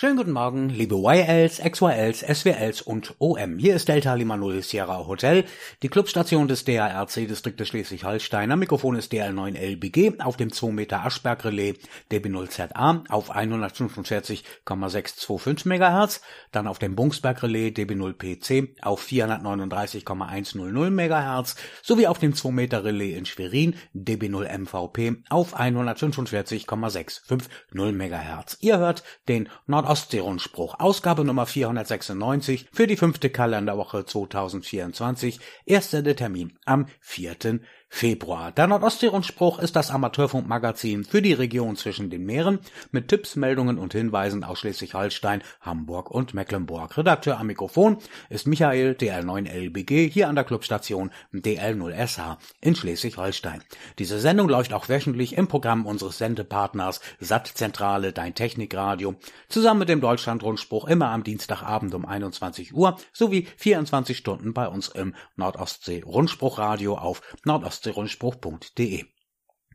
Schönen guten Morgen, liebe YLs, XYLs, SWLs und OM. Hier ist Delta Lima Null Sierra Hotel, die Clubstation des DARC-Distriktes Schleswig-Holstein. Am Mikrofon ist DL9LBG auf dem 2 Meter Aschberg-Relais DB0ZA auf 145,625 MHz, dann auf dem Bungsberg-Relais DB0PC auf 439,100 MHz sowie auf dem 2 Meter Relais in Schwerin DB0MVP auf 145,650 MHz. Ihr hört den Nord Ostseerundspruch, Ausgabe Nummer 496 für die fünfte Kalenderwoche 2024, erster Termin am 4. Februar. Der Nordostseerundspruch ist das Amateurfunkmagazin für die Region zwischen den Meeren mit Tipps, Meldungen und Hinweisen aus Schleswig-Holstein, Hamburg und Mecklenburg. Redakteur am Mikrofon ist Michael DL9LBG hier an der Clubstation DL0SH in Schleswig-Holstein. Diese Sendung läuft auch wöchentlich im Programm unseres Sendepartners Sattzentrale Dein Technikradio zusammen mit dem Deutschlandrundspruch immer am Dienstagabend um 21 Uhr sowie 24 Stunden bei uns im Nordostsee-Rundspruchradio auf Nordost nordostseerundspruch.de.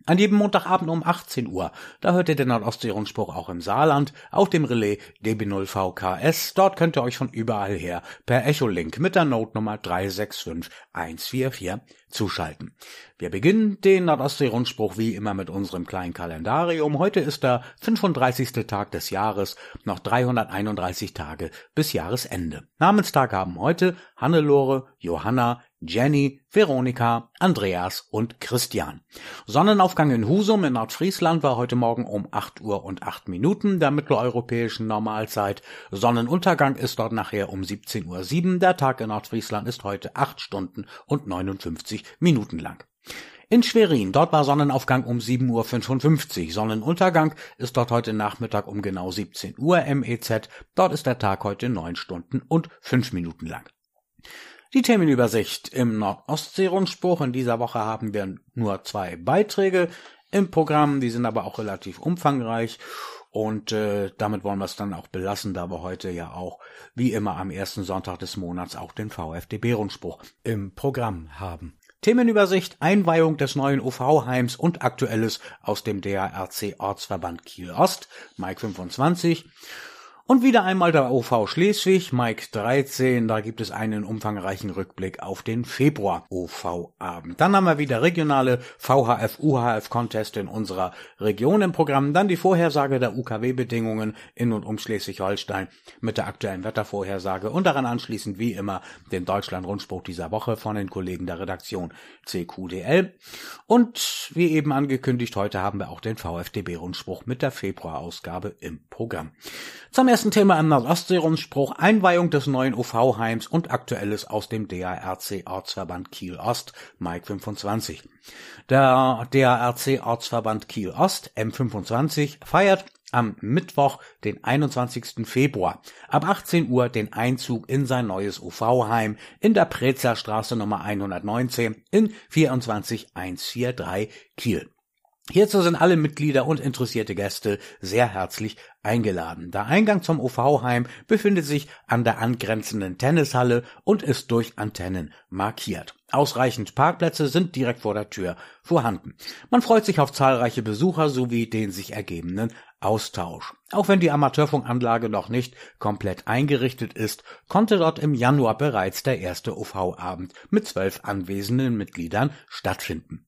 An jedem Montagabend um 18 Uhr, da hört ihr den Nordostseerundspruch auch im Saarland auf dem Relais DB0VKS. Dort könnt ihr euch von überall her per Echolink mit der Notenummer 365144 zuschalten. Wir beginnen den Nordostsee-Rundspruch wie immer mit unserem kleinen Kalendarium. Heute ist der 35. Tag des Jahres, noch 331 Tage bis Jahresende. Namenstag haben heute Hannelore, Johanna, Jenny, Veronika, Andreas und Christian. Sonnenaufgang in Husum in Nordfriesland war heute Morgen um 8 Uhr und 8 Minuten der mitteleuropäischen Normalzeit. Sonnenuntergang ist dort nachher um 17 Uhr 7. Der Tag in Nordfriesland ist heute 8 Stunden und 59 Minuten lang. In Schwerin, dort war Sonnenaufgang um 7.55 Uhr. Sonnenuntergang ist dort heute Nachmittag um genau 17 Uhr MEZ. Dort ist der Tag heute 9 Stunden und 5 Minuten lang. Die Themenübersicht im Nordostseerundspruch. In dieser Woche haben wir nur zwei Beiträge im Programm, die sind aber auch relativ umfangreich. Und äh, damit wollen wir es dann auch belassen, da wir heute ja auch, wie immer am ersten Sonntag des Monats, auch den VfDB-Rundspruch im Programm haben. Themenübersicht, Einweihung des neuen UV-Heims und Aktuelles aus dem DARC Ortsverband Kiel Ost, Mike 25. Und wieder einmal der OV Schleswig, Mike 13, da gibt es einen umfangreichen Rückblick auf den Februar OV-Abend. Dann haben wir wieder regionale VHF-UHF-Contest in unserer Region im Programm, dann die Vorhersage der UKW-Bedingungen in und um Schleswig-Holstein mit der aktuellen Wettervorhersage und daran anschließend wie immer den Deutschland-Rundspruch dieser Woche von den Kollegen der Redaktion CQDL. Und wie eben angekündigt, heute haben wir auch den VfDB-Rundspruch mit der Februarausgabe im Programm. Zum ersten Thema im Nordostseerundspruch Einweihung des neuen UV-Heims und Aktuelles aus dem DARC Ortsverband Kiel Ost, Mike 25. Der DARC Ortsverband Kiel Ost, M25, feiert am Mittwoch, den 21. Februar, ab 18 Uhr den Einzug in sein neues UV-Heim in der Prezer Straße Nummer 119 in 24143 Kiel. Hierzu sind alle Mitglieder und interessierte Gäste sehr herzlich eingeladen. Der Eingang zum UV-Heim befindet sich an der angrenzenden Tennishalle und ist durch Antennen markiert. Ausreichend Parkplätze sind direkt vor der Tür vorhanden. Man freut sich auf zahlreiche Besucher sowie den sich ergebenden Austausch. Auch wenn die Amateurfunkanlage noch nicht komplett eingerichtet ist, konnte dort im Januar bereits der erste UV-Abend mit zwölf anwesenden Mitgliedern stattfinden.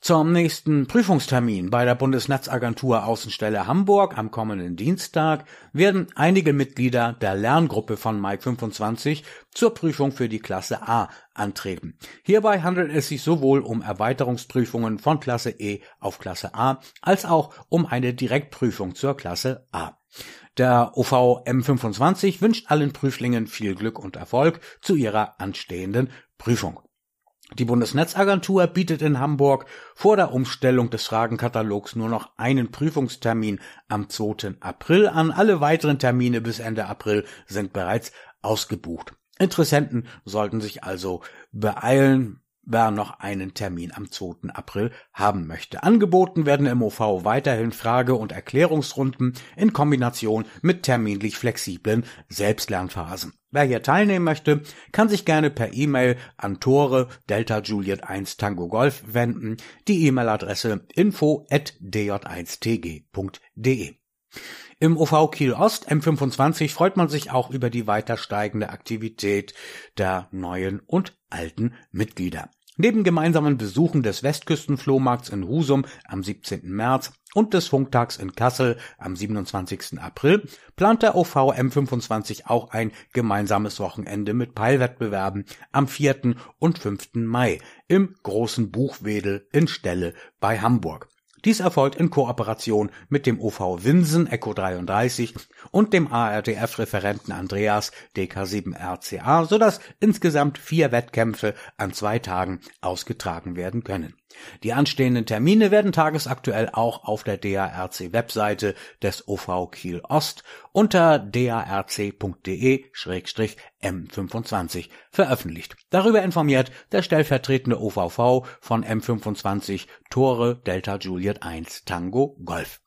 Zum nächsten Prüfungstermin bei der Bundesnetzagentur Außenstelle Hamburg am kommenden Dienstag werden einige Mitglieder der Lerngruppe von Mike 25 zur Prüfung für die Klasse A antreten. Hierbei handelt es sich sowohl um Erweiterungsprüfungen von Klasse E auf Klasse A als auch um eine Direktprüfung zur Klasse A. Der OV M25 wünscht allen Prüflingen viel Glück und Erfolg zu ihrer anstehenden Prüfung. Die Bundesnetzagentur bietet in Hamburg vor der Umstellung des Fragenkatalogs nur noch einen Prüfungstermin am 2. April an. Alle weiteren Termine bis Ende April sind bereits ausgebucht. Interessenten sollten sich also beeilen wer noch einen Termin am 2. April haben möchte. Angeboten werden im OV weiterhin Frage- und Erklärungsrunden in Kombination mit terminlich flexiblen Selbstlernphasen. Wer hier teilnehmen möchte, kann sich gerne per E-Mail an Tore Delta Juliet 1 Tango Golf wenden. Die E-Mail-Adresse info at dj1tg.de. Im OV Kiel Ost M25 freut man sich auch über die weiter steigende Aktivität der neuen und alten Mitglieder. Neben gemeinsamen Besuchen des Westküstenflohmarkts in Husum am 17. März und des Funktags in Kassel am 27. April plant der OV M25 auch ein gemeinsames Wochenende mit Peilwettbewerben am 4. und 5. Mai im großen Buchwedel in Stelle bei Hamburg. Dies erfolgt in Kooperation mit dem OV Winsen Echo 33 und dem ARDF-Referenten Andreas DK7RCA, sodass insgesamt vier Wettkämpfe an zwei Tagen ausgetragen werden können. Die anstehenden Termine werden tagesaktuell auch auf der DARC-Webseite des OV Kiel Ost unter darc.de-m25 veröffentlicht. Darüber informiert der stellvertretende OVV von M25 Tore Delta Juliet 1 Tango Golf.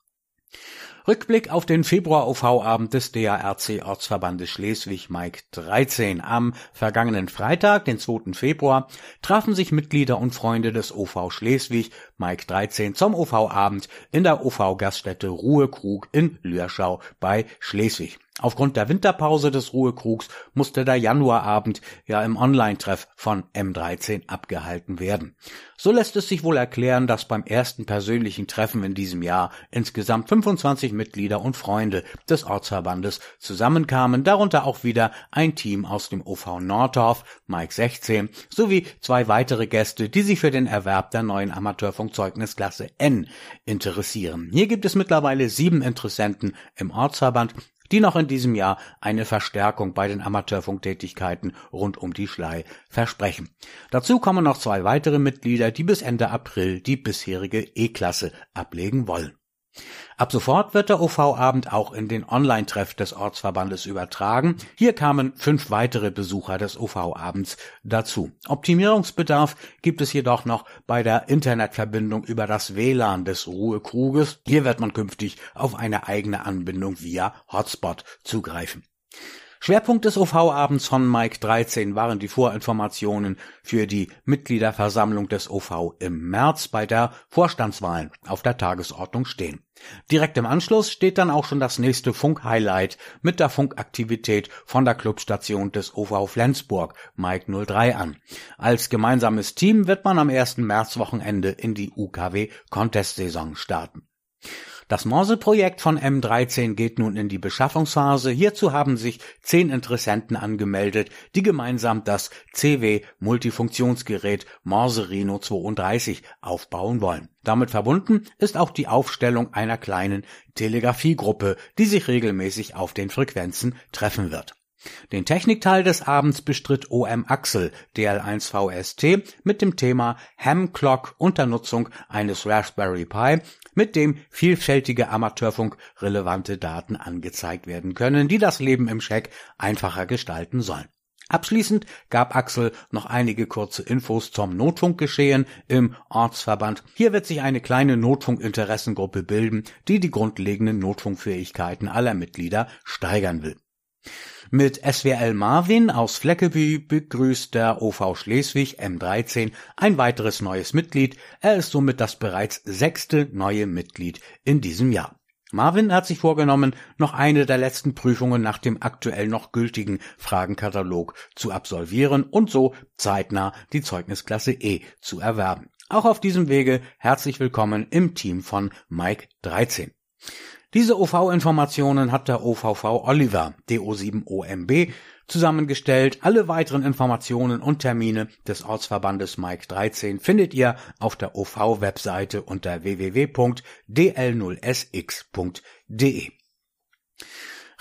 Rückblick auf den Februar-OV-Abend des DARC-Ortsverbandes Schleswig Mike 13. Am vergangenen Freitag, den 2. Februar, trafen sich Mitglieder und Freunde des OV Schleswig Mike 13 zum OV-Abend in der OV-Gaststätte Ruhekrug in Lürschau bei Schleswig. Aufgrund der Winterpause des Ruhekrugs musste der Januarabend ja im Online-Treff von M13 abgehalten werden. So lässt es sich wohl erklären, dass beim ersten persönlichen Treffen in diesem Jahr insgesamt 25 Mitglieder und Freunde des Ortsverbandes zusammenkamen, darunter auch wieder ein Team aus dem OV Nordorf, Mike 16, sowie zwei weitere Gäste, die sich für den Erwerb der neuen Amateurfunkzeugnisklasse N interessieren. Hier gibt es mittlerweile sieben Interessenten im Ortsverband, die noch in diesem Jahr eine Verstärkung bei den Amateurfunktätigkeiten rund um die Schlei versprechen. Dazu kommen noch zwei weitere Mitglieder, die bis Ende April die bisherige E-Klasse ablegen wollen. Ab sofort wird der OV-Abend auch in den Online-Treff des Ortsverbandes übertragen. Hier kamen fünf weitere Besucher des OV-Abends dazu. Optimierungsbedarf gibt es jedoch noch bei der Internetverbindung über das WLAN des Ruhekruges. Hier wird man künftig auf eine eigene Anbindung via Hotspot zugreifen. Schwerpunkt des OV-Abends von Mike 13 waren die Vorinformationen für die Mitgliederversammlung des OV im März, bei der Vorstandswahlen auf der Tagesordnung stehen. Direkt im Anschluss steht dann auch schon das nächste Funk-Highlight mit der Funkaktivität von der Clubstation des OV Flensburg, Mike 03 an. Als gemeinsames Team wird man am ersten Märzwochenende in die UKW Contest-Saison starten. Das Morse-Projekt von M13 geht nun in die Beschaffungsphase. Hierzu haben sich zehn Interessenten angemeldet, die gemeinsam das CW Multifunktionsgerät Morse Reno 32 aufbauen wollen. Damit verbunden ist auch die Aufstellung einer kleinen Telegrafiegruppe, die sich regelmäßig auf den Frequenzen treffen wird. Den Technikteil des Abends bestritt OM Axel DL1 VST mit dem Thema Ham Clock unter Nutzung eines Raspberry Pi, mit dem vielfältige Amateurfunk relevante Daten angezeigt werden können, die das Leben im Scheck einfacher gestalten sollen. Abschließend gab Axel noch einige kurze Infos zum Notfunkgeschehen im Ortsverband. Hier wird sich eine kleine Notfunkinteressengruppe bilden, die die grundlegenden Notfunkfähigkeiten aller Mitglieder steigern will. Mit SWL Marvin aus Fleckeby begrüßt der OV Schleswig M13 ein weiteres neues Mitglied. Er ist somit das bereits sechste neue Mitglied in diesem Jahr. Marvin hat sich vorgenommen, noch eine der letzten Prüfungen nach dem aktuell noch gültigen Fragenkatalog zu absolvieren und so zeitnah die Zeugnisklasse E zu erwerben. Auch auf diesem Wege herzlich willkommen im Team von Mike 13. Diese OV-Informationen hat der OVV Oliver DO7OMB zusammengestellt. Alle weiteren Informationen und Termine des Ortsverbandes Mike 13 findet ihr auf der OV-Webseite unter www.dl0sx.de.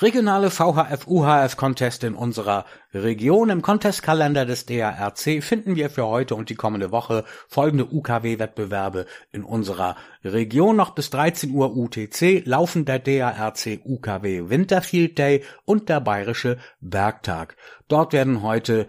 Regionale VHF-UHF-Contest in unserer Region. Im Contestkalender des DARC finden wir für heute und die kommende Woche folgende UKW-Wettbewerbe in unserer Region. Noch bis 13 Uhr UTC laufen der DARC UKW Winterfield Day und der Bayerische Bergtag. Dort werden heute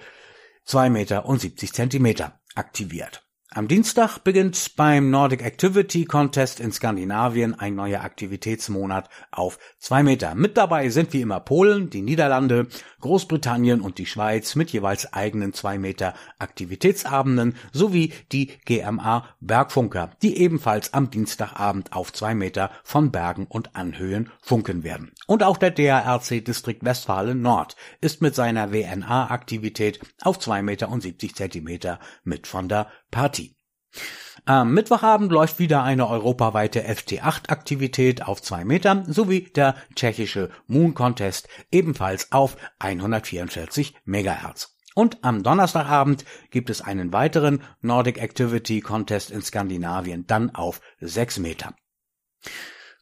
zwei Meter und 70 Zentimeter aktiviert. Am Dienstag beginnt beim Nordic Activity Contest in Skandinavien ein neuer Aktivitätsmonat auf zwei Meter. Mit dabei sind wie immer Polen, die Niederlande, Großbritannien und die Schweiz mit jeweils eigenen zwei Meter Aktivitätsabenden sowie die GMA Bergfunker, die ebenfalls am Dienstagabend auf zwei Meter von Bergen und Anhöhen funken werden. Und auch der DARC Distrikt Westfalen Nord ist mit seiner WNA-Aktivität auf 2,70 Meter Zentimeter mit von der Partie. Am Mittwochabend läuft wieder eine europaweite FT8-Aktivität auf zwei Metern sowie der tschechische Moon Contest ebenfalls auf 144 Megahertz. Und am Donnerstagabend gibt es einen weiteren Nordic Activity Contest in Skandinavien, dann auf sechs Meter.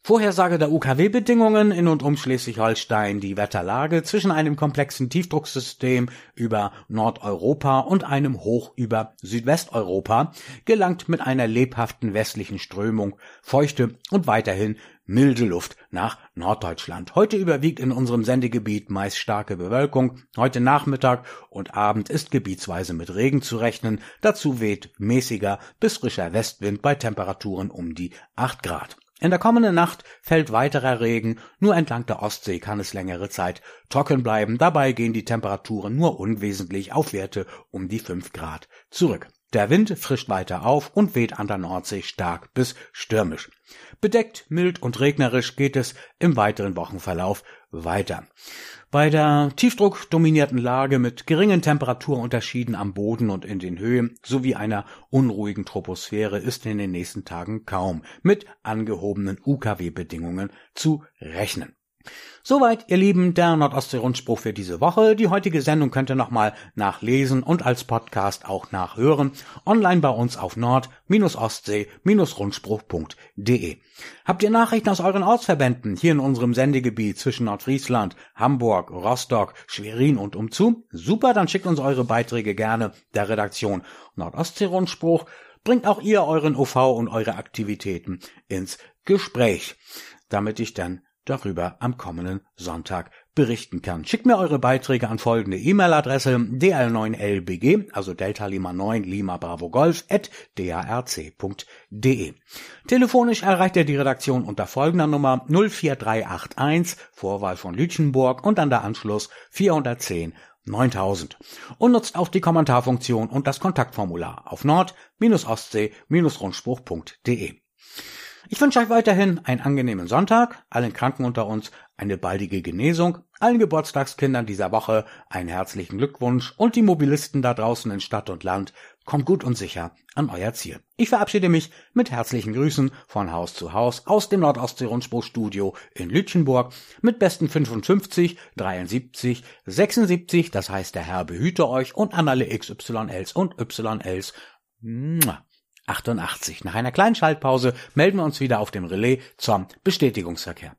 Vorhersage der UKW-Bedingungen in und um Schleswig-Holstein, die Wetterlage zwischen einem komplexen Tiefdrucksystem über Nordeuropa und einem Hoch über Südwesteuropa gelangt mit einer lebhaften westlichen Strömung feuchte und weiterhin milde Luft nach Norddeutschland. Heute überwiegt in unserem Sendegebiet meist starke Bewölkung. Heute Nachmittag und Abend ist gebietsweise mit Regen zu rechnen. Dazu weht mäßiger bis frischer Westwind bei Temperaturen um die 8 Grad. In der kommenden Nacht fällt weiterer Regen, nur entlang der Ostsee kann es längere Zeit trocken bleiben, dabei gehen die Temperaturen nur unwesentlich auf Werte um die 5 Grad zurück. Der Wind frischt weiter auf und weht an der Nordsee stark bis stürmisch. Bedeckt, mild und regnerisch geht es im weiteren Wochenverlauf weiter. Bei der tiefdruckdominierten Lage mit geringen Temperaturunterschieden am Boden und in den Höhen sowie einer unruhigen Troposphäre ist in den nächsten Tagen kaum mit angehobenen UKW-Bedingungen zu rechnen. Soweit, ihr Lieben, der Nordostsee-Rundspruch für diese Woche. Die heutige Sendung könnt ihr nochmal nachlesen und als Podcast auch nachhören. Online bei uns auf nord-ostsee-rundspruch.de. Habt ihr Nachrichten aus euren Ortsverbänden hier in unserem Sendegebiet zwischen Nordfriesland, Hamburg, Rostock, Schwerin und umzu? Super, dann schickt uns eure Beiträge gerne der Redaktion Nordostsee-Rundspruch. Bringt auch ihr euren OV und eure Aktivitäten ins Gespräch, damit ich dann darüber am kommenden Sonntag berichten kann. Schickt mir eure Beiträge an folgende E-Mail-Adresse dl9lbg, also Delta Lima 9 Lima Bravo Golf at darc.de. Telefonisch erreicht ihr die Redaktion unter folgender Nummer 04381 Vorwahl von Lütchenburg und dann der Anschluss 410 9000 und nutzt auch die Kommentarfunktion und das Kontaktformular auf nord-ostsee-rundspruch.de. Ich wünsche euch weiterhin einen angenehmen Sonntag, allen Kranken unter uns eine baldige Genesung, allen Geburtstagskindern dieser Woche einen herzlichen Glückwunsch und die Mobilisten da draußen in Stadt und Land, kommt gut und sicher an euer Ziel. Ich verabschiede mich mit herzlichen Grüßen von Haus zu Haus aus dem Nordostsee-Rundspruchstudio in Lütchenburg mit besten 55, 73, 76, das heißt der Herr behüte euch und an alle XYLs und YLs. Mua. 88. Nach einer kleinen Schaltpause melden wir uns wieder auf dem Relais zum Bestätigungsverkehr.